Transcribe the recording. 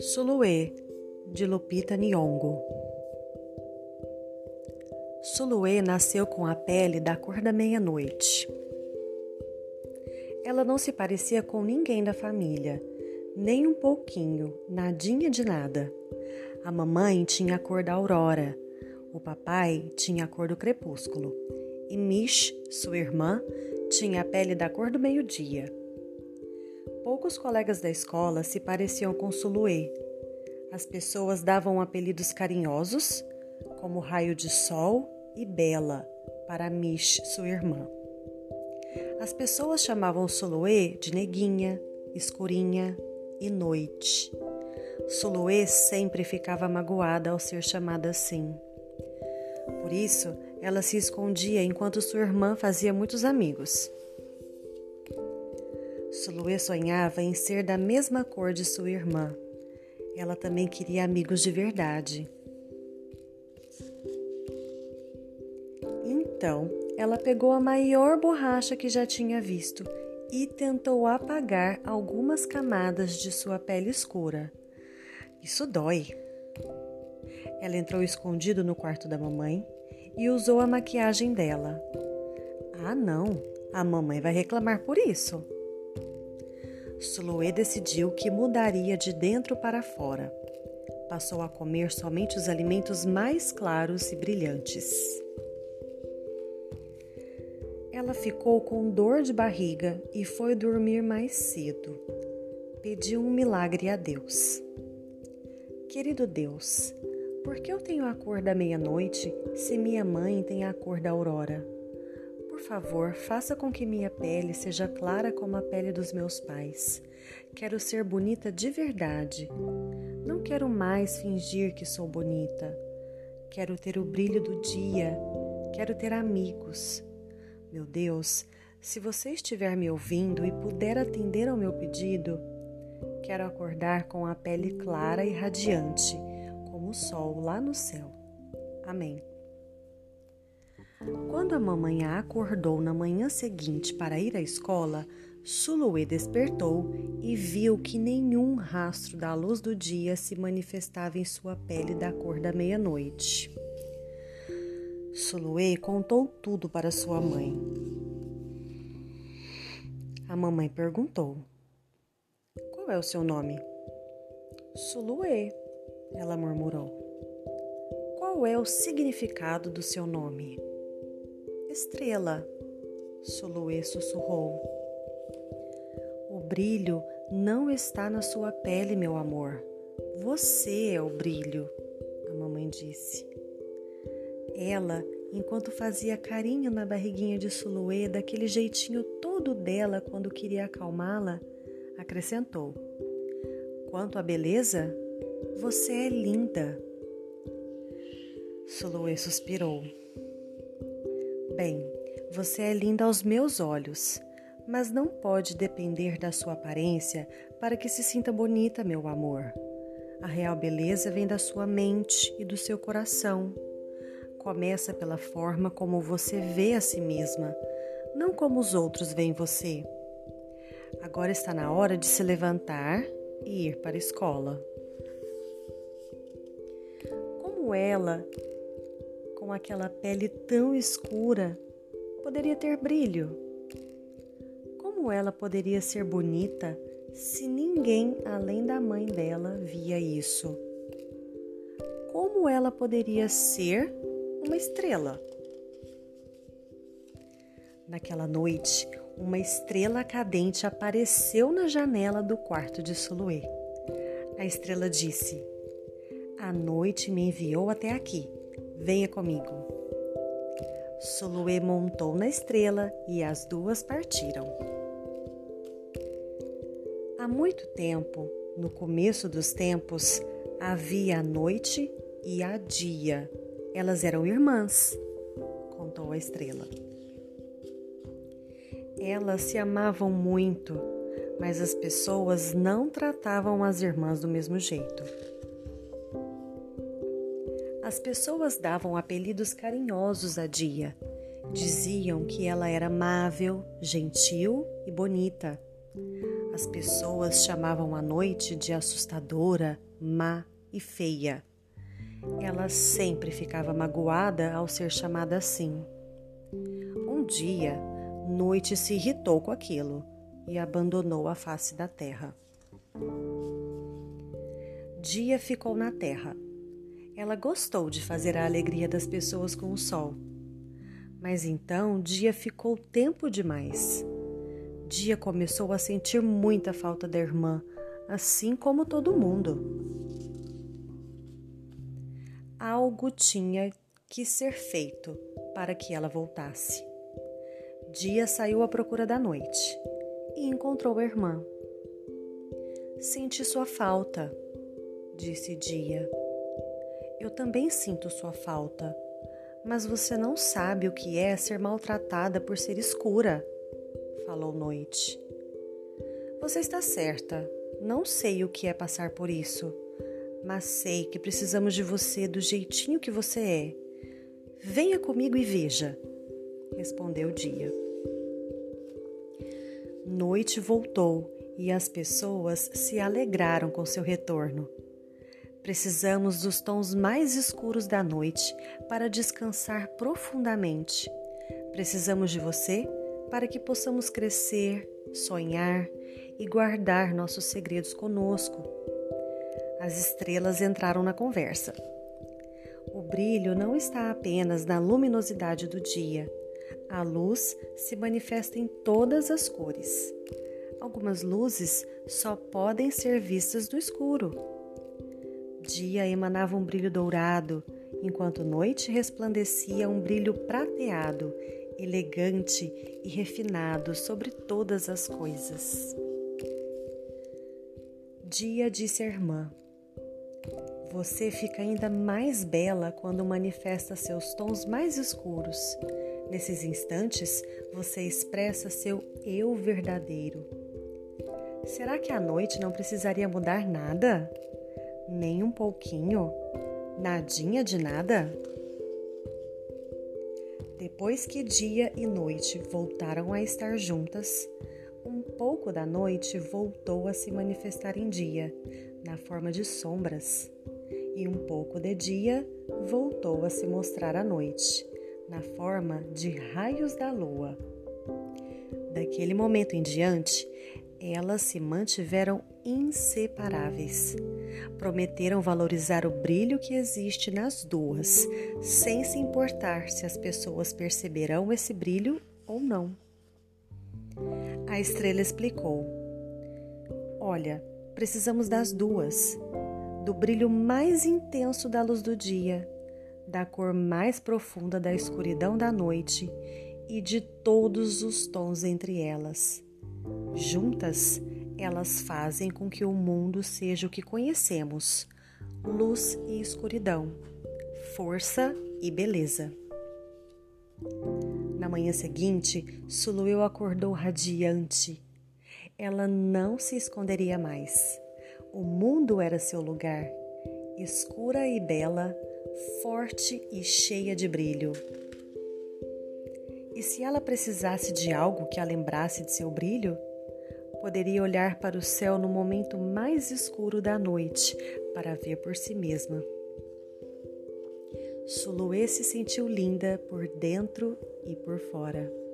Suluê, de Lupita Nyong'o. Suluê nasceu com a pele da cor da meia-noite. Ela não se parecia com ninguém da família, nem um pouquinho, nadinha de nada. A mamãe tinha a cor da aurora, o papai tinha a cor do crepúsculo e Mish, sua irmã, tinha a pele da cor do meio-dia. Poucos colegas da escola se pareciam com Suluê. As pessoas davam apelidos carinhosos, como Raio de Sol e Bela, para Mish, sua irmã. As pessoas chamavam Suluê de Neguinha, Escurinha e Noite. Suluê sempre ficava magoada ao ser chamada assim. Por isso, ela se escondia enquanto sua irmã fazia muitos amigos. Suluê sonhava em ser da mesma cor de sua irmã. Ela também queria amigos de verdade. Então, ela pegou a maior borracha que já tinha visto e tentou apagar algumas camadas de sua pele escura. Isso dói. Ela entrou escondido no quarto da mamãe e usou a maquiagem dela. Ah, não! A mamãe vai reclamar por isso. Suluê decidiu que mudaria de dentro para fora. Passou a comer somente os alimentos mais claros e brilhantes. Ela ficou com dor de barriga e foi dormir mais cedo. Pediu um milagre a Deus. Querido Deus, por que eu tenho a cor da meia-noite se minha mãe tem a cor da aurora? Por favor, faça com que minha pele seja clara como a pele dos meus pais. Quero ser bonita de verdade. Não quero mais fingir que sou bonita. Quero ter o brilho do dia. Quero ter amigos. Meu Deus, se você estiver me ouvindo e puder atender ao meu pedido, quero acordar com a pele clara e radiante, o sol lá no céu. Amém. Quando a mamãe a acordou na manhã seguinte para ir à escola, Suluê despertou e viu que nenhum rastro da luz do dia se manifestava em sua pele da cor da meia-noite. Suluê contou tudo para sua mãe. A mamãe perguntou: Qual é o seu nome? Suluê, ela murmurou. Qual é o significado do seu nome? Estrela, Suluê sussurrou. O brilho não está na sua pele, meu amor. Você é o brilho, a mamãe disse. Ela, enquanto fazia carinho na barriguinha de Suluê, daquele jeitinho todo dela quando queria acalmá-la, acrescentou: Quanto à beleza, você é linda. Suluê suspirou. Bem, você é linda aos meus olhos, mas não pode depender da sua aparência para que se sinta bonita, meu amor. A real beleza vem da sua mente e do seu coração. Começa pela forma como você vê a si mesma, não como os outros veem você. Agora está na hora de se levantar e ir para a escola. Ela com aquela pele tão escura, poderia ter brilho? Como ela poderia ser bonita se ninguém além da mãe dela via isso? Como ela poderia ser uma estrela? Naquela noite, uma estrela cadente apareceu na janela do quarto de Suluê. A estrela disse: A noite me enviou até aqui Venha comigo. Suluê montou na estrela e as duas partiram. Há muito tempo, no começo dos tempos, havia a noite e a dia. Elas eram irmãs, contou a estrela. Elas se amavam muito, mas as pessoas não tratavam as irmãs do mesmo jeito. As pessoas davam apelidos carinhosos a Dia. Diziam que ela era amável, gentil e bonita. As pessoas chamavam a noite de assustadora, má e feia. Ela sempre ficava magoada ao ser chamada assim. Um dia, Noite se irritou com aquilo e abandonou a face da terra. Dia ficou na terra. Ela gostou de fazer a alegria das pessoas com o sol. Mas então Dia ficou tempo demais. Dia começou a sentir muita falta da irmã, assim como todo mundo. Algo tinha que ser feito para que ela voltasse. Dia saiu à procura da noite e encontrou a irmã. Senti sua falta, disse Dia. Eu também sinto sua falta, mas você não sabe o que é ser maltratada por ser escura, falou Noite. Você está certa, não sei o que é passar por isso, mas sei que precisamos de você do jeitinho que você é. Venha comigo e veja respondeu Dia. Noite voltou e as pessoas se alegraram com seu retorno. Precisamos dos tons mais escuros da noite para descansar profundamente. Precisamos de você para que possamos crescer, sonhar e guardar nossos segredos conosco. As estrelas entraram na conversa. O brilho não está apenas na luminosidade do dia, a luz se manifesta em todas as cores. Algumas luzes só podem ser vistas no escuro. Dia emanava um brilho dourado, enquanto noite resplandecia um brilho prateado, elegante e refinado sobre todas as coisas. Dia disse à irmã: Você fica ainda mais bela quando manifesta seus tons mais escuros Nesses instantes, você expressa seu eu verdadeiro. Será que a noite não precisaria mudar nada? Nem um pouquinho? Nadinha de nada? Depois que dia e noite voltaram a estar juntas, um pouco da noite voltou a se manifestar em dia, na forma de sombras, e um pouco de dia voltou a se mostrar à noite, na forma de raios da lua. Daquele momento em diante, elas se mantiveram inseparáveis. Prometeram valorizar o brilho que existe nas duas, sem se importar se as pessoas perceberão esse brilho ou não. A estrela explicou: Olha, precisamos das duas, do brilho mais intenso da luz do dia da cor mais profunda da escuridão da noite e de todos os tons entre elas. Juntas, elas fazem com que o mundo seja o que conhecemos: luz e escuridão, força e beleza. Na manhã seguinte, Sulueu acordou radiante. Ela não se esconderia mais. O mundo era seu lugar, escura e bela, forte e cheia de brilho. E se ela precisasse de algo que a lembrasse de seu brilho, poderia olhar para o céu no momento mais escuro da noite para ver por si mesma. Suluê se sentiu linda por dentro e por fora.